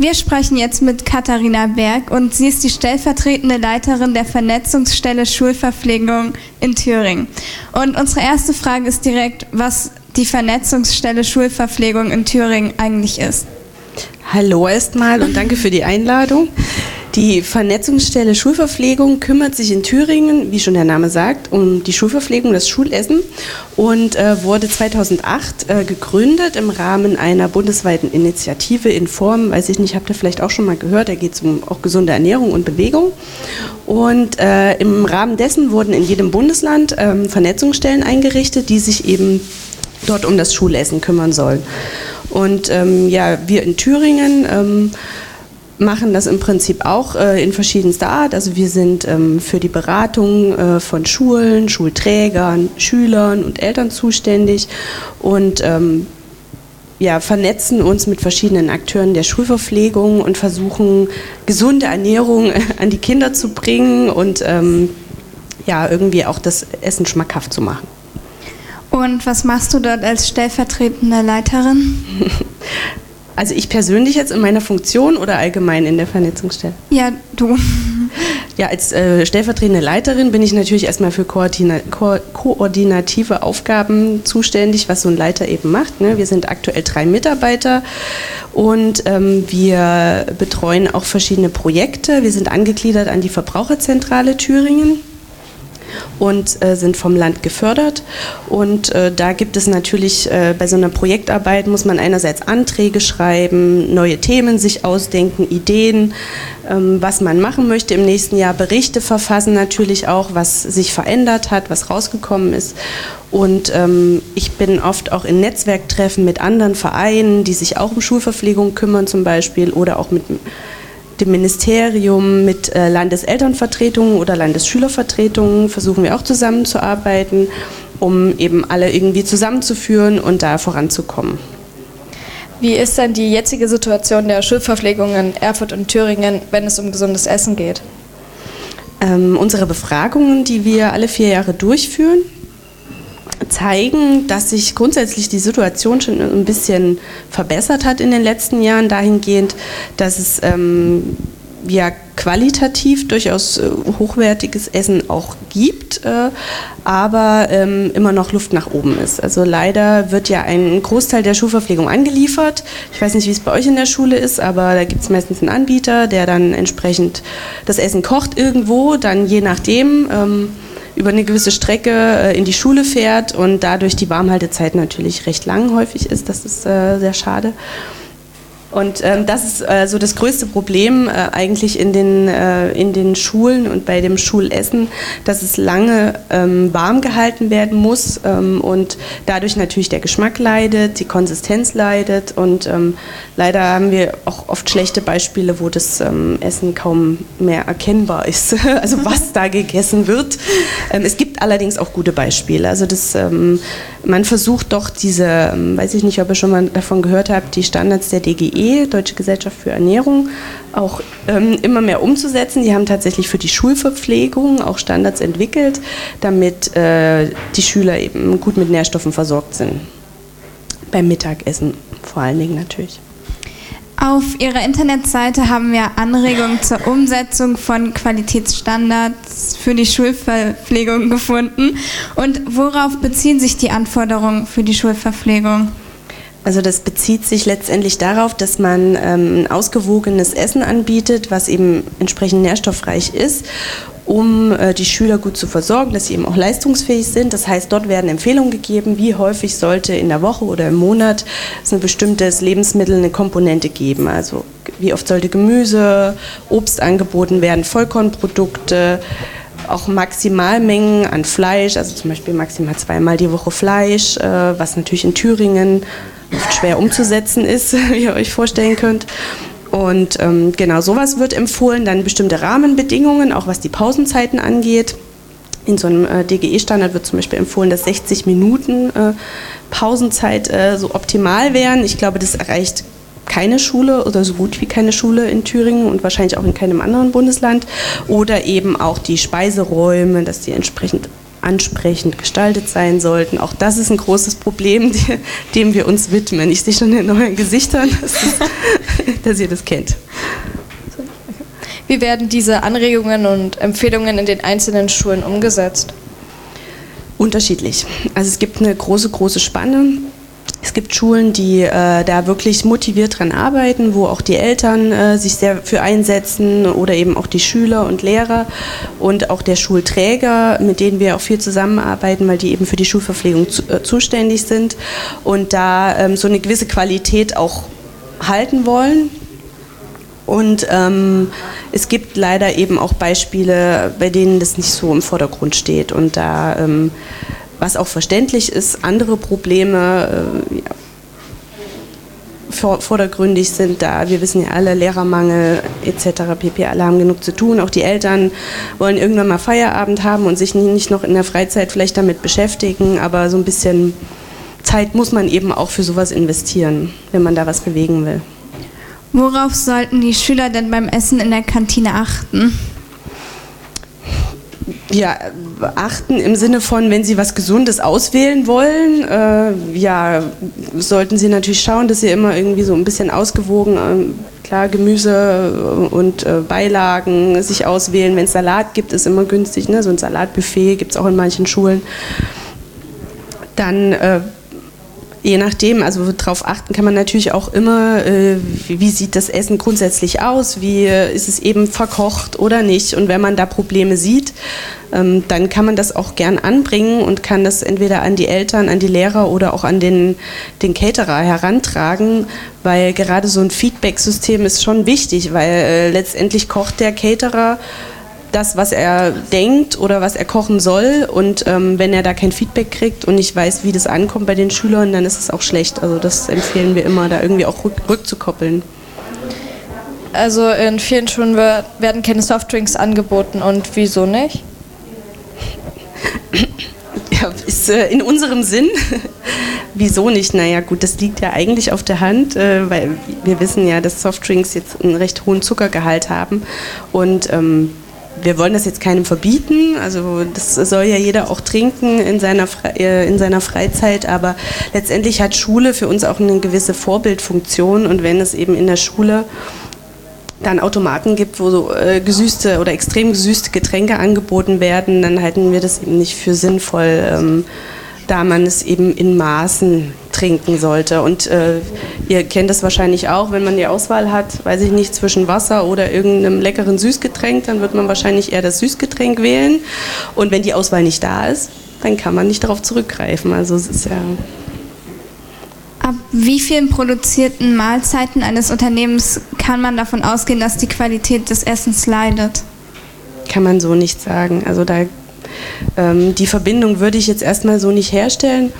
Wir sprechen jetzt mit Katharina Berg und sie ist die stellvertretende Leiterin der Vernetzungsstelle Schulverpflegung in Thüringen. Und unsere erste Frage ist direkt, was die Vernetzungsstelle Schulverpflegung in Thüringen eigentlich ist. Hallo erstmal und danke für die Einladung. Die Vernetzungsstelle Schulverpflegung kümmert sich in Thüringen, wie schon der Name sagt, um die Schulverpflegung, das Schulessen und äh, wurde 2008 äh, gegründet im Rahmen einer bundesweiten Initiative in Form, weiß ich nicht, habt ihr vielleicht auch schon mal gehört, da geht es um auch gesunde Ernährung und Bewegung. Und äh, im Rahmen dessen wurden in jedem Bundesland ähm, Vernetzungsstellen eingerichtet, die sich eben dort um das Schulessen kümmern sollen. Und ähm, ja, wir in Thüringen ähm, machen das im Prinzip auch äh, in verschiedenster Art. Also wir sind ähm, für die Beratung äh, von Schulen, Schulträgern, Schülern und Eltern zuständig und ähm, ja, vernetzen uns mit verschiedenen Akteuren der Schulverpflegung und versuchen, gesunde Ernährung an die Kinder zu bringen und ähm, ja, irgendwie auch das Essen schmackhaft zu machen. Und was machst du dort als stellvertretende Leiterin? Also ich persönlich jetzt in meiner Funktion oder allgemein in der Vernetzungsstelle? Ja, du. Ja, als äh, stellvertretende Leiterin bin ich natürlich erstmal für koordina ko koordinative Aufgaben zuständig, was so ein Leiter eben macht. Ne? Wir sind aktuell drei Mitarbeiter und ähm, wir betreuen auch verschiedene Projekte. Wir sind angegliedert an die Verbraucherzentrale Thüringen und äh, sind vom Land gefördert. Und äh, da gibt es natürlich äh, bei so einer Projektarbeit muss man einerseits Anträge schreiben, neue Themen sich ausdenken, Ideen, ähm, was man machen möchte im nächsten Jahr, Berichte verfassen natürlich auch, was sich verändert hat, was rausgekommen ist. Und ähm, ich bin oft auch in Netzwerktreffen mit anderen Vereinen, die sich auch um Schulverpflegung kümmern zum Beispiel oder auch mit dem Ministerium, mit äh, Landeselternvertretungen oder Landesschülervertretungen versuchen wir auch zusammenzuarbeiten, um eben alle irgendwie zusammenzuführen und da voranzukommen. Wie ist denn die jetzige Situation der Schulverpflegung in Erfurt und Thüringen, wenn es um gesundes Essen geht? Ähm, unsere Befragungen, die wir alle vier Jahre durchführen, zeigen, dass sich grundsätzlich die Situation schon ein bisschen verbessert hat in den letzten Jahren, dahingehend, dass es ähm, ja qualitativ durchaus äh, hochwertiges Essen auch gibt, äh, aber ähm, immer noch Luft nach oben ist. Also leider wird ja ein Großteil der Schulverpflegung angeliefert. Ich weiß nicht, wie es bei euch in der Schule ist, aber da gibt es meistens einen Anbieter, der dann entsprechend das Essen kocht irgendwo, dann je nachdem. Ähm, über eine gewisse Strecke äh, in die Schule fährt und dadurch die Warmhaltezeit natürlich recht lang häufig ist. Das ist äh, sehr schade. Und ähm, das ist äh, so das größte Problem äh, eigentlich in den, äh, in den Schulen und bei dem Schulessen, dass es lange ähm, warm gehalten werden muss ähm, und dadurch natürlich der Geschmack leidet, die Konsistenz leidet und ähm, leider haben wir auch oft schlechte Beispiele, wo das ähm, Essen kaum mehr erkennbar ist, also was da gegessen wird. Ähm, es gibt allerdings auch gute Beispiele. Also das, man versucht doch diese, weiß ich nicht, ob ihr schon mal davon gehört habt, die Standards der DGE DGE, Deutsche Gesellschaft für Ernährung, auch ähm, immer mehr umzusetzen. Die haben tatsächlich für die Schulverpflegung auch Standards entwickelt, damit äh, die Schüler eben gut mit Nährstoffen versorgt sind. Beim Mittagessen vor allen Dingen natürlich. Auf Ihrer Internetseite haben wir Anregungen zur Umsetzung von Qualitätsstandards für die Schulverpflegung gefunden. Und worauf beziehen sich die Anforderungen für die Schulverpflegung? Also das bezieht sich letztendlich darauf, dass man ähm, ein ausgewogenes Essen anbietet, was eben entsprechend nährstoffreich ist, um äh, die Schüler gut zu versorgen, dass sie eben auch leistungsfähig sind. Das heißt, dort werden Empfehlungen gegeben, wie häufig sollte in der Woche oder im Monat so ein bestimmtes Lebensmittel eine Komponente geben. Also wie oft sollte Gemüse, Obst angeboten werden, Vollkornprodukte auch Maximalmengen an Fleisch, also zum Beispiel maximal zweimal die Woche Fleisch, äh, was natürlich in Thüringen oft schwer umzusetzen ist, wie ihr euch vorstellen könnt. Und ähm, genau sowas wird empfohlen, dann bestimmte Rahmenbedingungen, auch was die Pausenzeiten angeht. In so einem äh, DGE-Standard wird zum Beispiel empfohlen, dass 60 Minuten äh, Pausenzeit äh, so optimal wären. Ich glaube, das erreicht keine Schule oder so gut wie keine Schule in Thüringen und wahrscheinlich auch in keinem anderen Bundesland. Oder eben auch die Speiseräume, dass die entsprechend ansprechend gestaltet sein sollten. Auch das ist ein großes Problem, dem wir uns widmen. Ich sehe schon in euren Gesichtern, dass, dass ihr das kennt. Wie werden diese Anregungen und Empfehlungen in den einzelnen Schulen umgesetzt? Unterschiedlich. Also es gibt eine große, große Spanne. Es gibt Schulen, die äh, da wirklich motiviert dran arbeiten, wo auch die Eltern äh, sich sehr für einsetzen oder eben auch die Schüler und Lehrer und auch der Schulträger, mit denen wir auch viel zusammenarbeiten, weil die eben für die Schulverpflegung zu, äh, zuständig sind und da ähm, so eine gewisse Qualität auch halten wollen. Und ähm, es gibt leider eben auch Beispiele, bei denen das nicht so im Vordergrund steht und da ähm, was auch verständlich ist, andere Probleme äh, ja, vor, vordergründig sind da. Wir wissen ja alle, Lehrermangel etc. pp. Alle haben genug zu tun. Auch die Eltern wollen irgendwann mal Feierabend haben und sich nicht noch in der Freizeit vielleicht damit beschäftigen, aber so ein bisschen Zeit muss man eben auch für sowas investieren, wenn man da was bewegen will. Worauf sollten die Schüler denn beim Essen in der Kantine achten? Ja, achten im Sinne von, wenn Sie was Gesundes auswählen wollen, äh, ja, sollten Sie natürlich schauen, dass Sie immer irgendwie so ein bisschen ausgewogen, äh, klar, Gemüse und äh, Beilagen sich auswählen. Wenn es Salat gibt, ist immer günstig, ne? so ein Salatbuffet gibt es auch in manchen Schulen. Dann äh, je nachdem, also darauf achten kann man natürlich auch immer, äh, wie sieht das Essen grundsätzlich aus, wie äh, ist es eben verkocht oder nicht. Und wenn man da Probleme sieht, ähm, dann kann man das auch gern anbringen und kann das entweder an die Eltern, an die Lehrer oder auch an den, den Caterer herantragen, weil gerade so ein Feedback-System ist schon wichtig, weil äh, letztendlich kocht der Caterer das, was er denkt oder was er kochen soll. Und ähm, wenn er da kein Feedback kriegt und nicht weiß, wie das ankommt bei den Schülern, dann ist es auch schlecht. Also das empfehlen wir immer, da irgendwie auch rück, rückzukoppeln. Also in vielen Schulen werden keine Softdrinks angeboten und wieso nicht? Ja, ist äh, in unserem Sinn. Wieso nicht? Naja, gut, das liegt ja eigentlich auf der Hand, äh, weil wir wissen ja, dass Softdrinks jetzt einen recht hohen Zuckergehalt haben. Und ähm, wir wollen das jetzt keinem verbieten, also das soll ja jeder auch trinken in seiner, äh, in seiner Freizeit, aber letztendlich hat Schule für uns auch eine gewisse Vorbildfunktion und wenn es eben in der Schule dann Automaten gibt, wo so äh, gesüßte oder extrem gesüßte Getränke angeboten werden, dann halten wir das eben nicht für sinnvoll. Ähm, da man es eben in Maßen trinken sollte. Und äh, ihr kennt das wahrscheinlich auch, wenn man die Auswahl hat, weiß ich nicht, zwischen Wasser oder irgendeinem leckeren Süßgetränk, dann wird man wahrscheinlich eher das Süßgetränk wählen. Und wenn die Auswahl nicht da ist, dann kann man nicht darauf zurückgreifen. Also es ist ja Ab wie vielen produzierten Mahlzeiten eines Unternehmens kann man davon ausgehen, dass die Qualität des Essens leidet? Kann man so nicht sagen. Also da ähm, die Verbindung würde ich jetzt erstmal so nicht herstellen.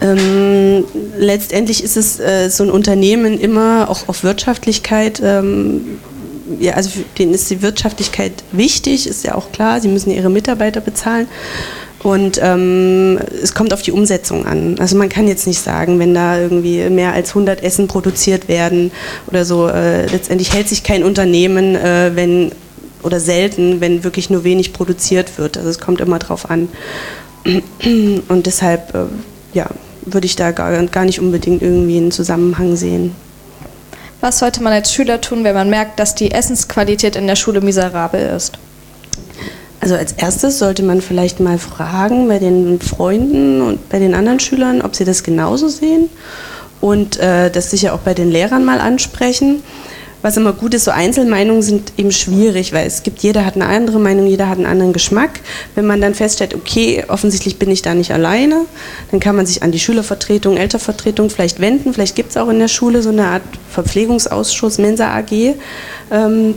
Ähm, letztendlich ist es äh, so ein Unternehmen immer auch auf Wirtschaftlichkeit, ähm, ja, also denen ist die Wirtschaftlichkeit wichtig, ist ja auch klar, sie müssen ihre Mitarbeiter bezahlen. Und ähm, es kommt auf die Umsetzung an. Also man kann jetzt nicht sagen, wenn da irgendwie mehr als 100 Essen produziert werden oder so, äh, letztendlich hält sich kein Unternehmen, äh, wenn oder selten, wenn wirklich nur wenig produziert wird. Also es kommt immer drauf an. Und deshalb, äh, ja, würde ich da gar, gar nicht unbedingt irgendwie einen Zusammenhang sehen. Was sollte man als Schüler tun, wenn man merkt, dass die Essensqualität in der Schule miserabel ist? Also als erstes sollte man vielleicht mal fragen bei den Freunden und bei den anderen Schülern, ob sie das genauso sehen und äh, das sicher auch bei den Lehrern mal ansprechen was immer gut ist, so Einzelmeinungen sind eben schwierig, weil es gibt, jeder hat eine andere Meinung, jeder hat einen anderen Geschmack. Wenn man dann feststellt, okay, offensichtlich bin ich da nicht alleine, dann kann man sich an die Schülervertretung, Elternvertretung vielleicht wenden. Vielleicht gibt es auch in der Schule so eine Art Verpflegungsausschuss, Mensa AG. Ähm,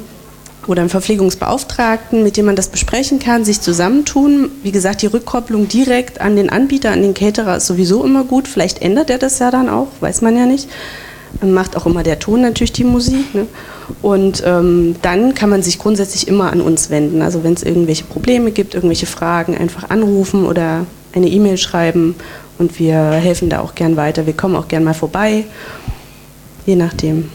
oder einen Verpflegungsbeauftragten, mit dem man das besprechen kann, sich zusammentun. Wie gesagt, die Rückkopplung direkt an den Anbieter, an den Caterer ist sowieso immer gut. Vielleicht ändert er das ja dann auch, weiß man ja nicht macht auch immer der Ton natürlich die Musik. Ne? Und ähm, dann kann man sich grundsätzlich immer an uns wenden. Also wenn es irgendwelche Probleme gibt, irgendwelche Fragen, einfach anrufen oder eine E-Mail schreiben und wir helfen da auch gern weiter. Wir kommen auch gern mal vorbei, je nachdem.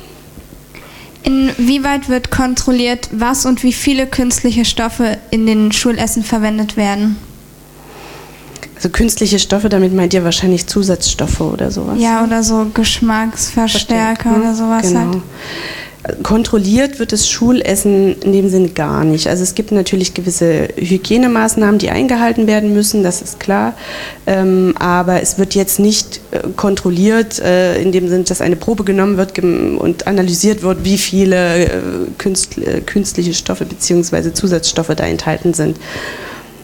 Inwieweit wird kontrolliert, was und wie viele künstliche Stoffe in den Schulessen verwendet werden? Also künstliche Stoffe, damit meint ihr wahrscheinlich Zusatzstoffe oder sowas? Ja, oder so Geschmacksverstärker Verstärkt, ne? oder sowas genau. halt. Kontrolliert wird das Schulessen in dem Sinne gar nicht. Also es gibt natürlich gewisse Hygienemaßnahmen, die eingehalten werden müssen, das ist klar. Ähm, aber es wird jetzt nicht äh, kontrolliert äh, in dem Sinne, dass eine Probe genommen wird und analysiert wird, wie viele äh, äh, künstliche Stoffe bzw. Zusatzstoffe da enthalten sind.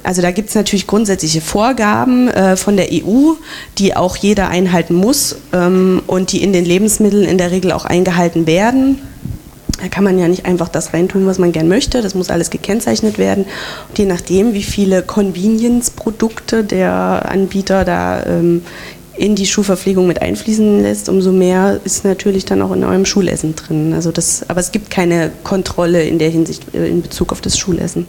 Also da gibt es natürlich grundsätzliche Vorgaben äh, von der EU, die auch jeder einhalten muss ähm, und die in den Lebensmitteln in der Regel auch eingehalten werden. Da kann man ja nicht einfach das reintun, was man gern möchte. Das muss alles gekennzeichnet werden. Und je nachdem, wie viele Convenience-Produkte der Anbieter da ähm, in die Schulverpflegung mit einfließen lässt, umso mehr ist natürlich dann auch in eurem Schulessen drin. Also das, aber es gibt keine Kontrolle in der Hinsicht äh, in Bezug auf das Schulessen.